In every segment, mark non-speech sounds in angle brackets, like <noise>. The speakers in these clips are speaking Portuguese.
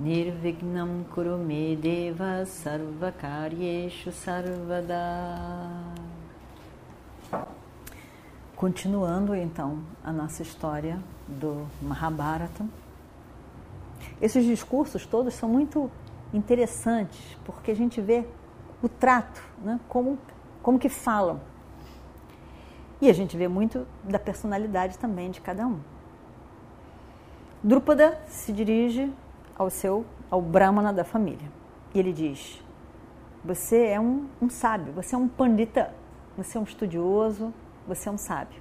Nirvignam Kurume Deva Sarvakaryeshu Sarvada Continuando então a nossa história do Mahabharata. Esses discursos todos são muito interessantes porque a gente vê o trato, né? como, como que falam. E a gente vê muito da personalidade também de cada um. Drupada se dirige ao seu, ao Brahmana da família. E ele diz: Você é um, um sábio, você é um pandita, você é um estudioso, você é um sábio.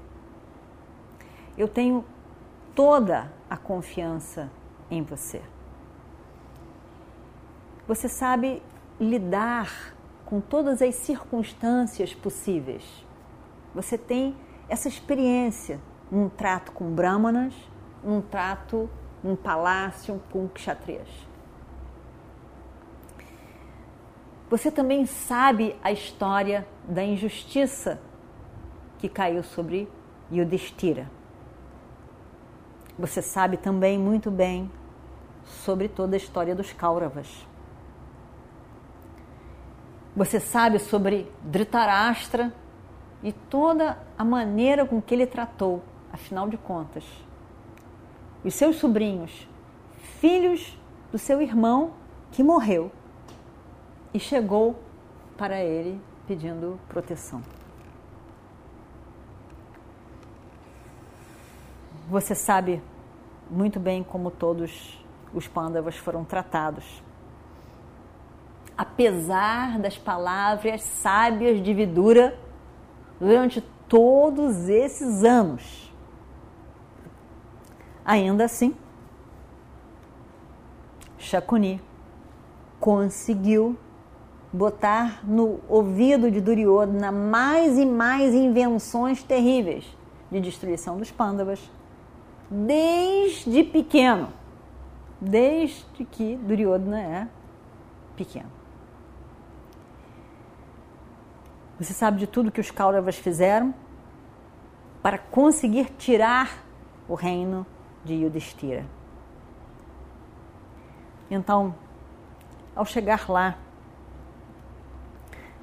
Eu tenho toda a confiança em você. Você sabe lidar com todas as circunstâncias possíveis. Você tem essa experiência num trato com brahmanas, num trato um palácio com kshatriyas. Você também sabe a história da injustiça que caiu sobre Yudhishthira. Você sabe também muito bem sobre toda a história dos Kauravas. Você sabe sobre Dhritarashtra e toda a maneira com que ele tratou, afinal de contas, os seus sobrinhos, filhos do seu irmão que morreu e chegou para ele pedindo proteção. Você sabe muito bem como todos os pândavas foram tratados. Apesar das palavras sábias de Vidura durante todos esses anos Ainda assim, Shakuni conseguiu botar no ouvido de Duryodhana mais e mais invenções terríveis de destruição dos Pandavas, desde pequeno, desde que Duryodhana é pequeno. Você sabe de tudo que os Kauravas fizeram para conseguir tirar o reino de Yudhishthira. Então, ao chegar lá,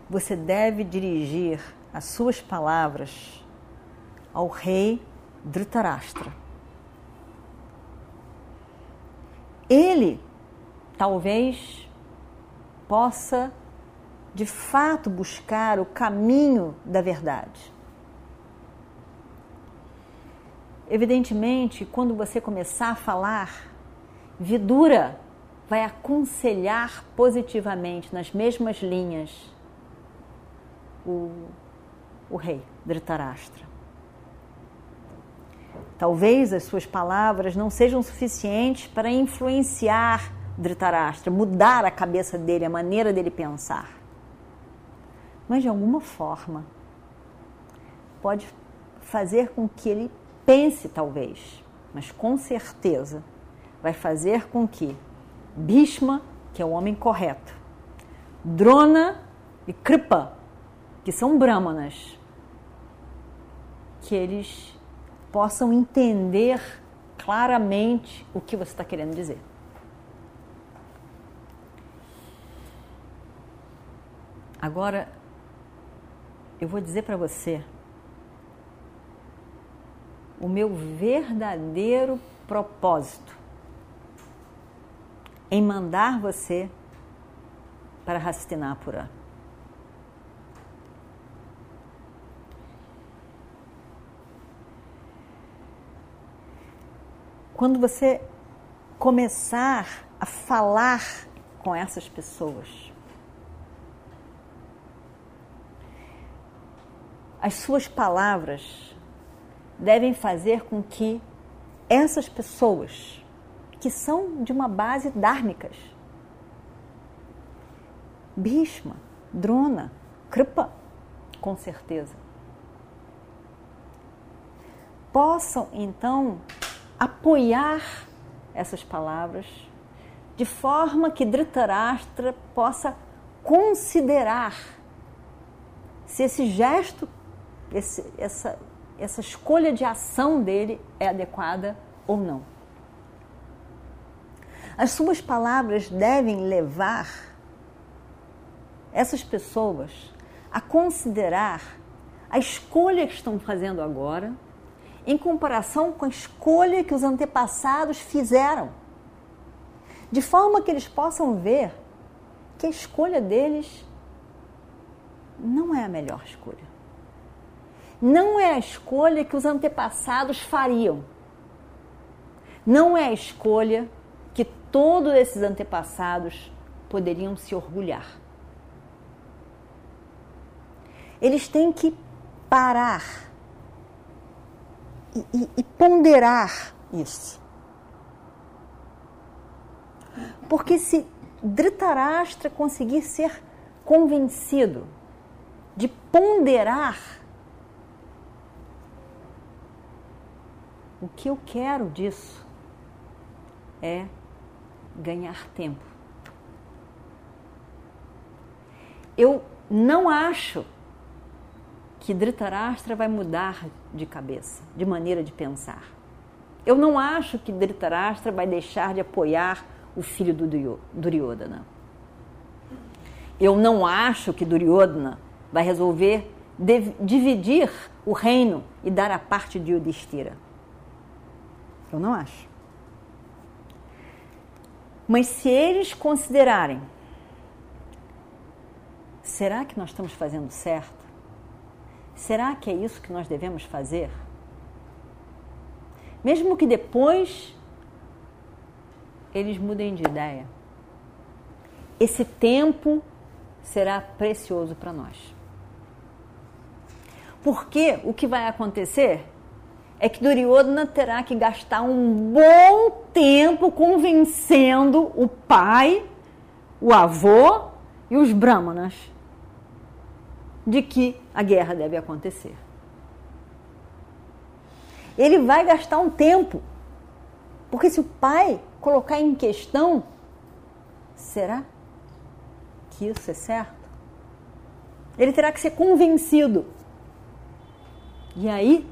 você deve dirigir as suas palavras ao rei Dhritarashtra. Ele talvez possa de fato buscar o caminho da verdade. Evidentemente, quando você começar a falar, Vidura vai aconselhar positivamente, nas mesmas linhas, o, o rei Dhritarashtra. Talvez as suas palavras não sejam suficientes para influenciar Dhritarashtra, mudar a cabeça dele, a maneira dele pensar. Mas de alguma forma pode fazer com que ele pense talvez, mas com certeza vai fazer com que Bhishma, que é o homem correto, Drona e Kripa, que são brahmanas, que eles possam entender claramente o que você está querendo dizer. Agora, eu vou dizer para você o meu verdadeiro propósito em mandar você para Hastinapura. Quando você começar a falar com essas pessoas, as suas palavras devem fazer com que essas pessoas, que são de uma base dármicas, Bhishma, Drona, Kripa, com certeza. Possam então apoiar essas palavras de forma que Dhritarashtra possa considerar se esse gesto, esse, essa, essa escolha de ação dele é adequada ou não. As suas palavras devem levar essas pessoas a considerar a escolha que estão fazendo agora em comparação com a escolha que os antepassados fizeram, de forma que eles possam ver que a escolha deles não é a melhor escolha. Não é a escolha que os antepassados fariam. Não é a escolha que todos esses antepassados poderiam se orgulhar. Eles têm que parar e, e, e ponderar isso. Porque se Dhritarashtra conseguir ser convencido de ponderar o que eu quero disso é ganhar tempo. Eu não acho que Dhritarashtra vai mudar de cabeça, de maneira de pensar. Eu não acho que Dhritarashtra vai deixar de apoiar o filho do Duryodhana. Eu não acho que Duryodhana vai resolver dividir o reino e dar a parte de Yudhishthira. Eu não acho. Mas se eles considerarem, será que nós estamos fazendo certo? Será que é isso que nós devemos fazer? Mesmo que depois eles mudem de ideia, esse tempo será precioso para nós. Porque o que vai acontecer é que Duryodhana terá que gastar um bom tempo convencendo o pai, o avô e os brahmanas de que a guerra deve acontecer. Ele vai gastar um tempo, porque se o pai colocar em questão, será que isso é certo? Ele terá que ser convencido. E aí,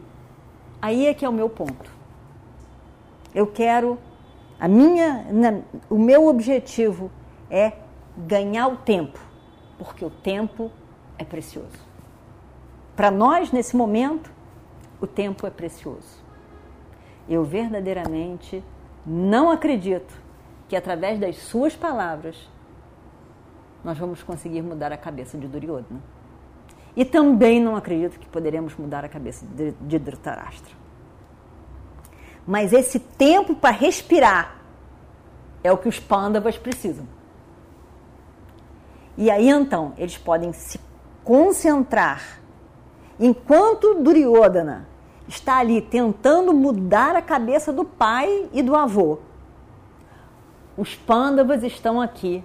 aí é que é o meu ponto. Eu quero a minha, o meu objetivo é ganhar o tempo, porque o tempo é precioso. Para nós, nesse momento, o tempo é precioso. Eu verdadeiramente não acredito que através das suas palavras nós vamos conseguir mudar a cabeça de Duryodhana. E também não acredito que poderemos mudar a cabeça de, de Dhritarashtra. Mas esse tempo para respirar é o que os pândavas precisam. E aí então eles podem se concentrar. Enquanto Duryodhana está ali tentando mudar a cabeça do pai e do avô, os pândavas estão aqui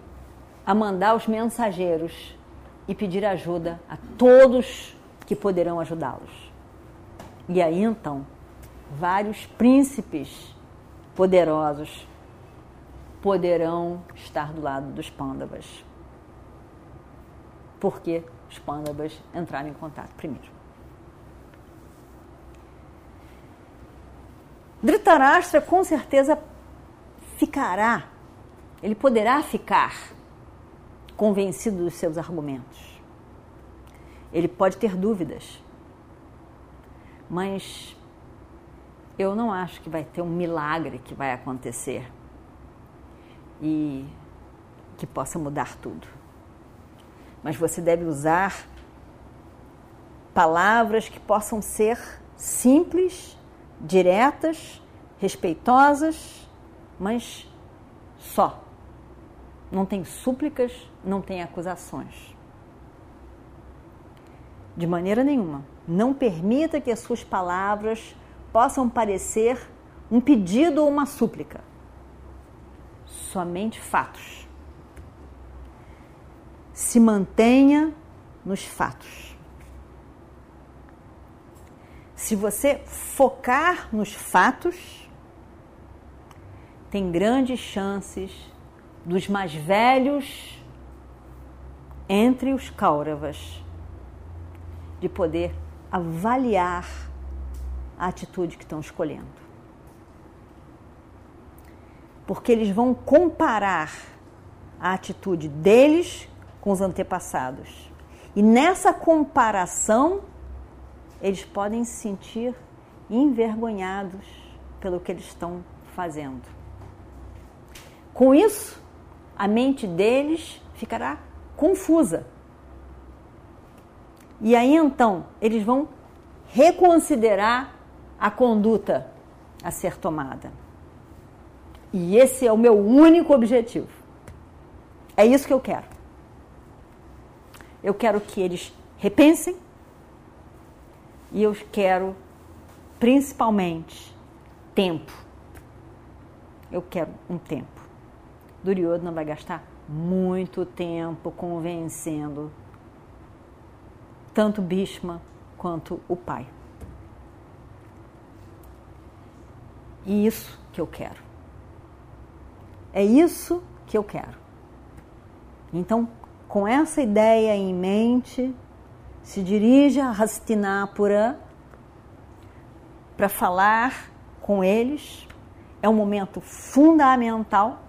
a mandar os mensageiros e pedir ajuda a todos que poderão ajudá-los. E aí então, vários príncipes poderosos poderão estar do lado dos pândavas. Porque os pândavas entraram em contato primeiro. Dhritarashtra com certeza ficará, ele poderá ficar convencido dos seus argumentos. Ele pode ter dúvidas, mas eu não acho que vai ter um milagre que vai acontecer e que possa mudar tudo mas você deve usar palavras que possam ser simples, diretas, respeitosas, mas só. Não tem súplicas, não tem acusações. De maneira nenhuma. Não permita que as suas palavras possam parecer um pedido ou uma súplica. Somente fatos se mantenha nos fatos. Se você focar nos fatos, tem grandes chances dos mais velhos entre os Kauravas de poder avaliar a atitude que estão escolhendo. Porque eles vão comparar a atitude deles com os antepassados. E nessa comparação, eles podem se sentir envergonhados pelo que eles estão fazendo. Com isso, a mente deles ficará confusa. E aí então, eles vão reconsiderar a conduta a ser tomada. E esse é o meu único objetivo. É isso que eu quero. Eu quero que eles repensem e eu quero principalmente tempo. Eu quero um tempo. Duryodhana vai gastar muito tempo convencendo tanto Bhishma quanto o pai. E isso que eu quero. É isso que eu quero. Então, com essa ideia em mente, se dirige a Hastinapura para falar com eles. É um momento fundamental.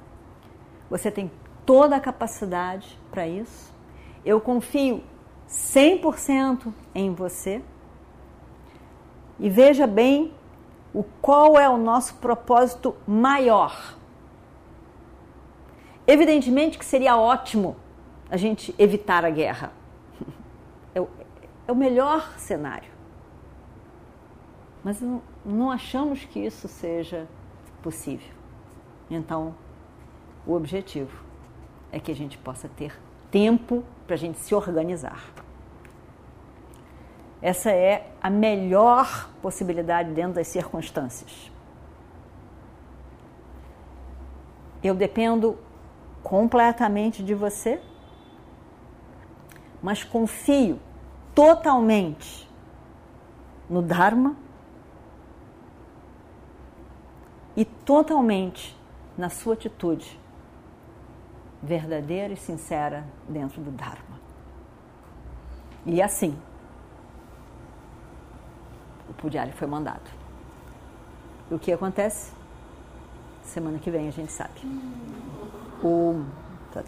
Você tem toda a capacidade para isso. Eu confio 100% em você. E veja bem o qual é o nosso propósito maior. Evidentemente que seria ótimo a gente evitar a guerra. <laughs> É o, é o melhor cenário. Mas não, não achamos que isso seja possível. Então, o objetivo é que a gente possa ter tempo para a gente se organizar. Essa é a melhor possibilidade dentro das circunstâncias. Eu dependo completamente de você, mas confio totalmente no Dharma e totalmente na sua atitude verdadeira e sincera dentro do Dharma. E assim, o Pudiari foi mandado. E o que acontece? Semana que vem a gente sabe. Om Tat.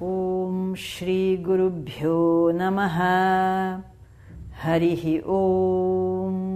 Om Shri Guru Bhyo Namaha Harihi Om